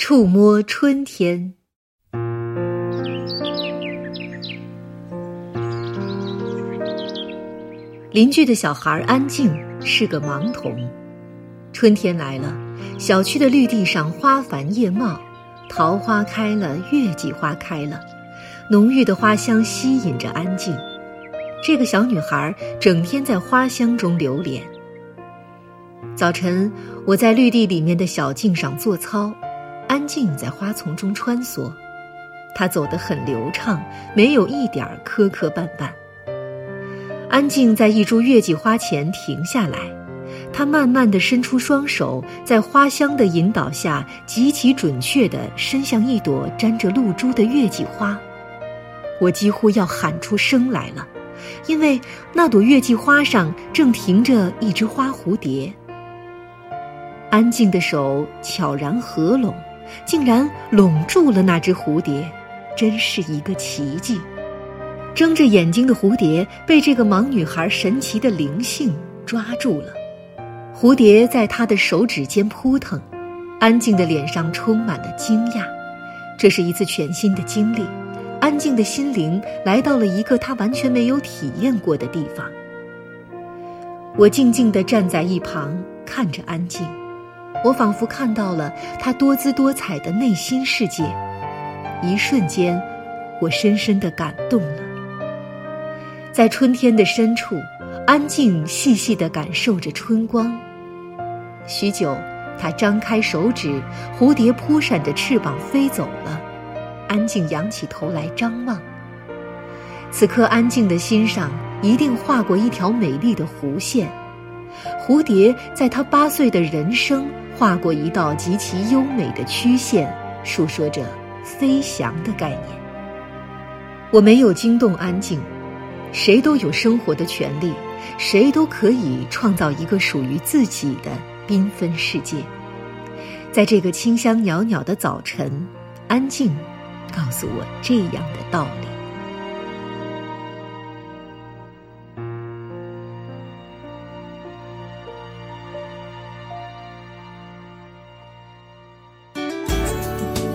触摸春天。邻居的小孩安静是个盲童。春天来了，小区的绿地上花繁叶茂，桃花开了，月季花开了，浓郁的花香吸引着安静。这个小女孩整天在花香中流连。早晨，我在绿地里面的小径上做操，安静在花丛中穿梭。她走得很流畅，没有一点磕磕绊绊。安静在一株月季花前停下来，她慢慢地伸出双手，在花香的引导下，极其准确地伸向一朵沾着露珠的月季花。我几乎要喊出声来了，因为那朵月季花上正停着一只花蝴蝶。安静的手悄然合拢，竟然拢住了那只蝴蝶，真是一个奇迹。睁着眼睛的蝴蝶被这个盲女孩神奇的灵性抓住了，蝴蝶在她的手指间扑腾，安静的脸上充满了惊讶。这是一次全新的经历，安静的心灵来到了一个她完全没有体验过的地方。我静静地站在一旁看着安静，我仿佛看到了他多姿多彩的内心世界。一瞬间，我深深的感动了。在春天的深处，安静细细的感受着春光。许久，他张开手指，蝴蝶扑闪着翅膀飞走了。安静仰起头来张望。此刻，安静的心上一定画过一条美丽的弧线。蝴蝶在他八岁的人生画过一道极其优美的曲线，述说着飞翔的概念。我没有惊动安静。谁都有生活的权利，谁都可以创造一个属于自己的缤纷世界。在这个清香袅袅的早晨，安静告诉我这样的道理。